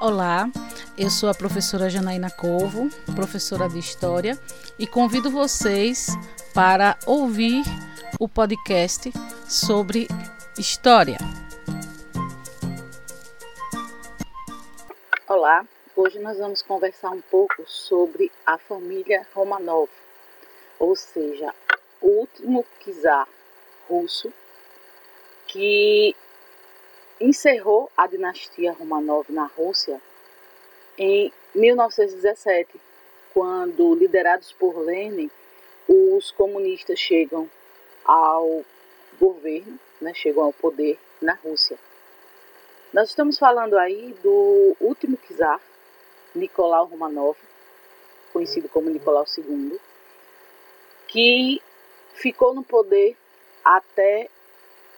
Olá, eu sou a professora Janaína Corvo, professora de História, e convido vocês para ouvir o podcast sobre História. Olá, hoje nós vamos conversar um pouco sobre a família Romanov, ou seja, o último czar russo que encerrou a dinastia Romanov na Rússia em 1917, quando, liderados por Lenin, os comunistas chegam ao governo, né, chegam ao poder na Rússia. Nós estamos falando aí do último czar, Nicolau Romanov, conhecido como Nicolau II, que ficou no poder até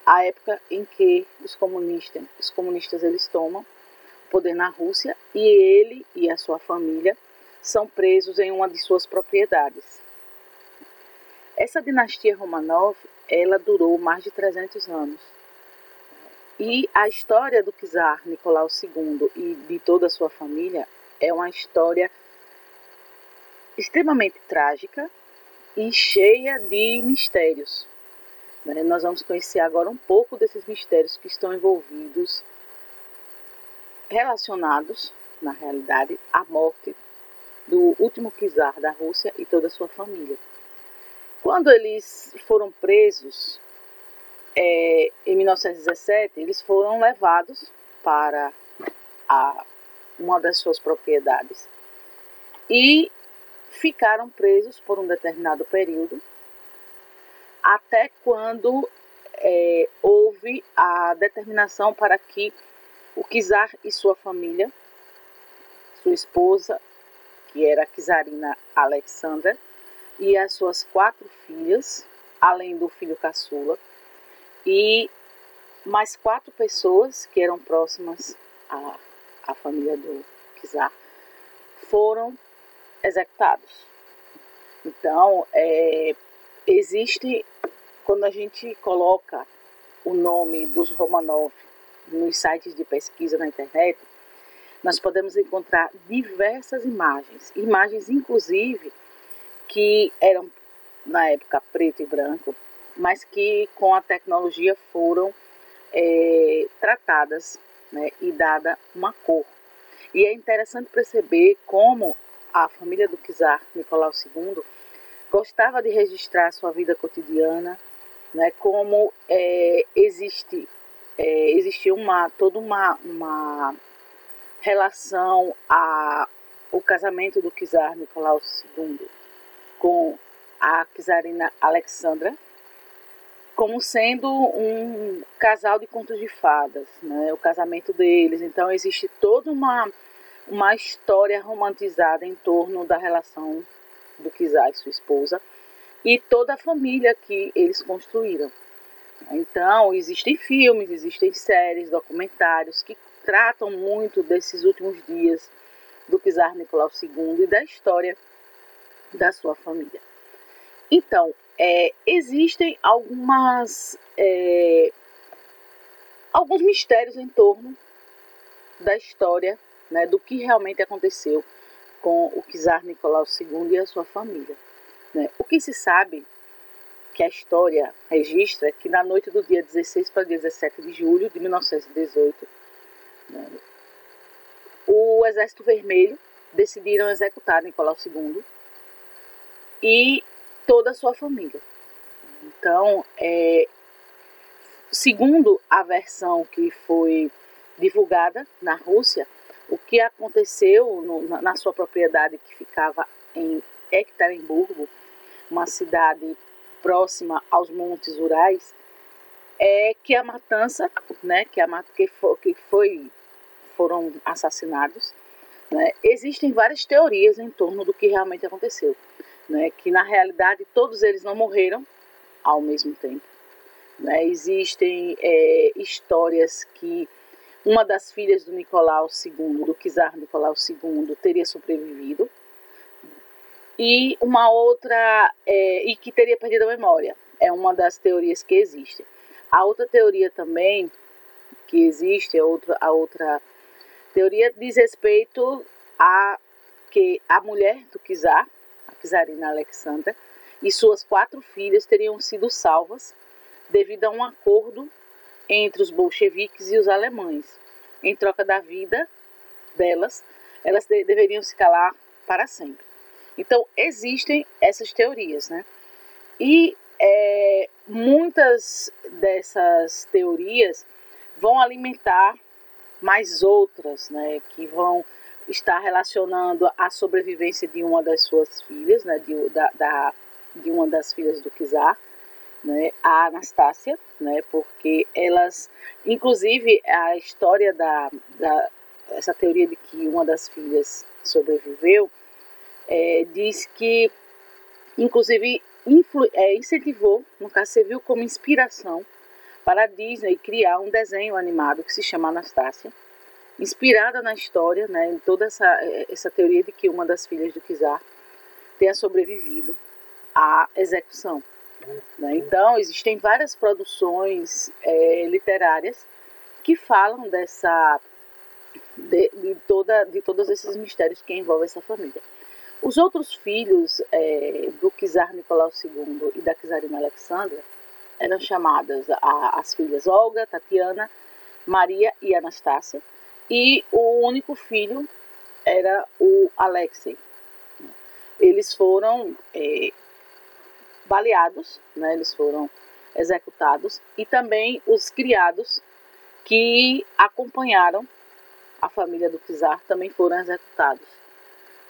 a época em que os comunistas, os comunistas eles tomam o poder na Rússia e ele e a sua família são presos em uma de suas propriedades. Essa dinastia Romanov, ela durou mais de 300 anos. E a história do czar Nicolau II e de toda a sua família é uma história extremamente trágica e cheia de mistérios. Né? Nós vamos conhecer agora um pouco desses mistérios que estão envolvidos, relacionados, na realidade, à morte do último czar da Rússia e toda a sua família. Quando eles foram presos é, em 1917, eles foram levados para a, uma das suas propriedades e ficaram presos por um determinado período até quando é, houve a determinação para que o czar e sua família, sua esposa, que era a czarina Alexandra, e as suas quatro filhas, além do filho caçula, e mais quatro pessoas que eram próximas à, à família do czar, foram executados. Então, é, existe quando a gente coloca o nome dos Romanov nos sites de pesquisa na internet, nós podemos encontrar diversas imagens, imagens inclusive que eram na época preto e branco, mas que com a tecnologia foram é, tratadas né, e dada uma cor. E é interessante perceber como a família do czar Nicolau II gostava de registrar sua vida cotidiana, né, como é, existe, é, uma, toda uma, uma relação o casamento do czar Nicolau II com a czarina Alexandra como sendo um casal de contos de fadas, né? o casamento deles. Então existe toda uma, uma história romantizada em torno da relação do e sua esposa e toda a família que eles construíram. Então, existem filmes, existem séries, documentários que tratam muito desses últimos dias do czar Nicolau II e da história da sua família. Então, é, existem algumas é, alguns mistérios em torno da história, né, do que realmente aconteceu com o czar Nicolau II e a sua família. Né? O que se sabe, que a história registra, é que na noite do dia 16 para 17 de julho de 1918, né, o Exército Vermelho decidiram executar Nicolau II e toda a sua família. Então, é, segundo a versão que foi divulgada na Rússia, o que aconteceu no, na sua propriedade que ficava em Ekaterimburgo uma cidade próxima aos Montes Urais, é que a matança, né, que, a, que, foi, que foi, foram assassinados, né, existem várias teorias em torno do que realmente aconteceu. Né, que na realidade todos eles não morreram ao mesmo tempo. Né, existem é, histórias que uma das filhas do Nicolau II, do czar Nicolau II, teria sobrevivido, e uma outra é, e que teria perdido a memória. É uma das teorias que existe. A outra teoria também que existe, a outra, a outra Teoria diz respeito a que a mulher do czar, a czarina Alexandra, e suas quatro filhas teriam sido salvas devido a um acordo entre os bolcheviques e os alemães. Em troca da vida delas, elas de deveriam se calar para sempre. Então, existem essas teorias, né? E é, muitas dessas teorias vão alimentar mais outras, né? Que vão estar relacionando a sobrevivência de uma das suas filhas, né? De, da, da de uma das filhas do Kizar, né? A Anastácia, né? Porque elas, inclusive, a história da, da essa teoria de que uma das filhas sobreviveu, é, diz que, inclusive, influ, é, incentivou, no caso, serviu como inspiração para a Disney criar um desenho animado que se chama Anastácia, inspirada na história, né, em toda essa, essa teoria de que uma das filhas do Kizar tenha sobrevivido à execução. Né? Então, existem várias produções é, literárias que falam dessa de, de, toda, de todos esses mistérios que envolvem essa família. Os outros filhos é, do czar Nicolau II e da czarina Alexandra eram chamadas a, as filhas Olga, Tatiana, Maria e Anastácia, e o único filho era o Alexei. Eles foram é, baleados, né, eles foram executados, e também os criados que acompanharam a família do czar também foram executados.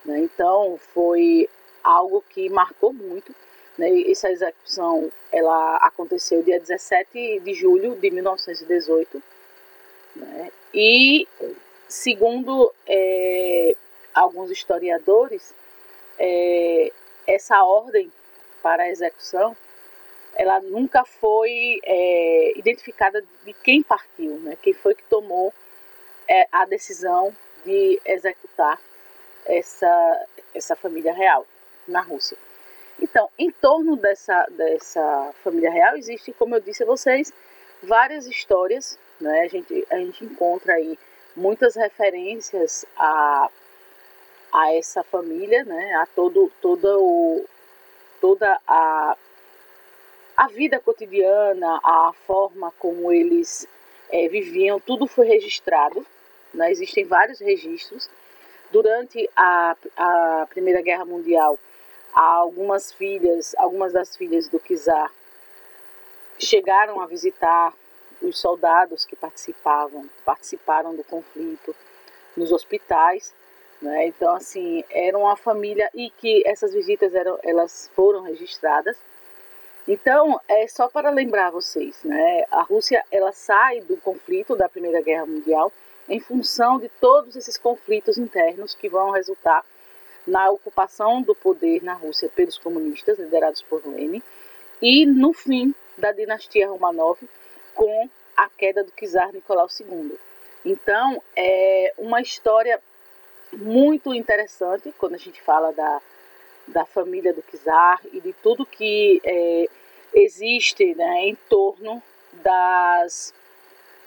Né? Então foi algo que marcou muito. Né? Essa execução ela aconteceu dia 17 de julho de 1918. Né? E segundo é, alguns historiadores, é, essa ordem para a execução ela nunca foi é, identificada de quem partiu, né? quem foi que tomou é, a decisão de executar essa, essa família real na Rússia. Então, em torno dessa, dessa família real, existe, como eu disse a vocês, várias histórias. Né? A, gente, a gente encontra aí muitas referências a, a essa família, né? a todo, toda, o, toda a, a vida cotidiana, a forma como eles é, viviam, tudo foi registrado. Né? Existem vários registros. Durante a, a Primeira Guerra Mundial, algumas filhas, algumas das filhas do Kizar chegaram a visitar os soldados que participavam, participaram do conflito nos hospitais, né? Então assim era uma família e que essas visitas eram, elas foram registradas. Então é só para lembrar vocês, né? A Rússia ela sai do conflito da Primeira Guerra Mundial em função de todos esses conflitos internos que vão resultar na ocupação do poder na Rússia pelos comunistas, liderados por Lenin, e no fim da dinastia Romanov, com a queda do czar Nicolau II. Então, é uma história muito interessante quando a gente fala da, da família do czar e de tudo que é, existe né, em torno das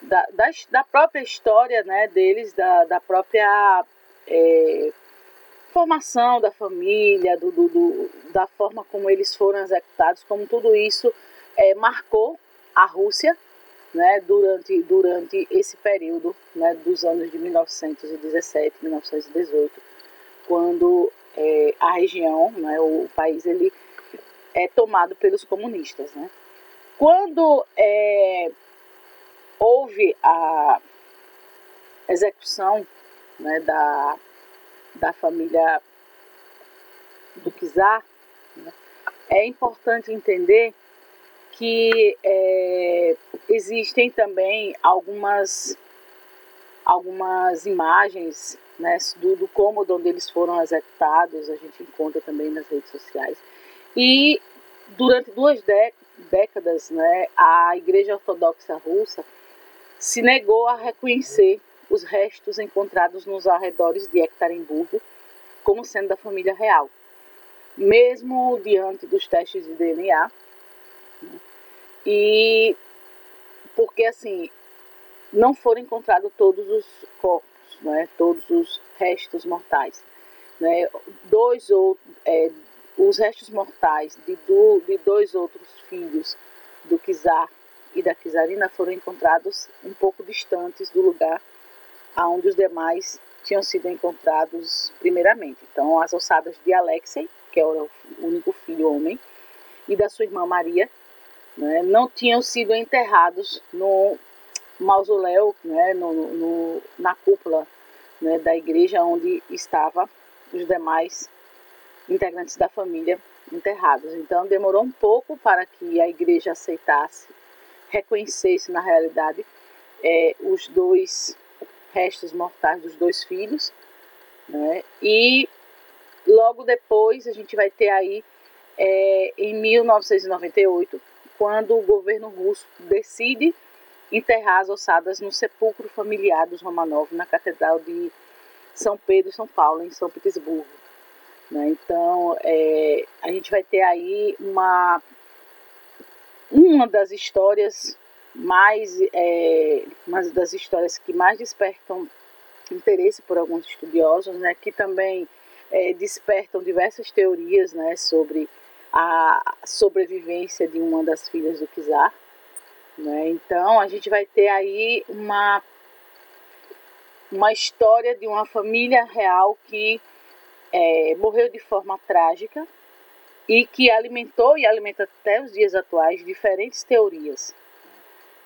da, da, da própria história né, deles, da, da própria é, formação da família, do, do, do, da forma como eles foram executados, como tudo isso é, marcou a Rússia né, durante, durante esse período né, dos anos de 1917, 1918, quando é, a região, né, o, país, ele é tomado pelos comunistas. Né. Quando é, houve a execução né, da, da família do Kizar, né, é importante entender que é, existem também algumas, algumas imagens né, do, do cômodo onde eles foram executados, a gente encontra também nas redes sociais. E durante duas décadas, né, a Igreja Ortodoxa Russa se negou a reconhecer os restos encontrados nos arredores de Ekaterimburgo como sendo da família real, mesmo diante dos testes de DNA. E porque assim não foram encontrados todos os corpos, né, todos os restos mortais. Né, dois ou é, os restos mortais de, do, de dois outros filhos do Kizar e da Kizarina foram encontrados um pouco distantes do lugar aonde os demais tinham sido encontrados primeiramente. Então, as ossadas de Alexei, que era o único filho homem, e da sua irmã Maria, né, não tinham sido enterrados no mausoléu, né, no, no, na cúpula né, da igreja onde estavam os demais integrantes da família enterrados. Então demorou um pouco para que a igreja aceitasse, reconhecesse na realidade é, os dois restos mortais dos dois filhos, né? E logo depois a gente vai ter aí é, em 1998 quando o governo russo decide enterrar as ossadas no sepulcro familiar dos Romanov na Catedral de São Pedro, São Paulo, em São Petersburgo. Né? Então, é, a gente vai ter aí uma, uma das histórias mais, é, uma das histórias que mais despertam interesse por alguns estudiosos, né? que também é, despertam diversas teorias né? sobre a sobrevivência de uma das filhas do Kizar. Né? Então, a gente vai ter aí uma, uma história de uma família real que é, morreu de forma trágica e que alimentou e alimenta até os dias atuais diferentes teorias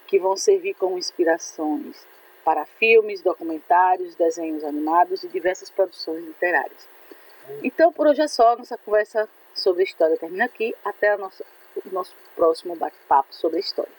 que vão servir como inspirações para filmes, documentários, desenhos animados e diversas produções literárias. Então, por hoje é só. Nossa conversa sobre história termina aqui. Até nossa, o nosso próximo bate-papo sobre história.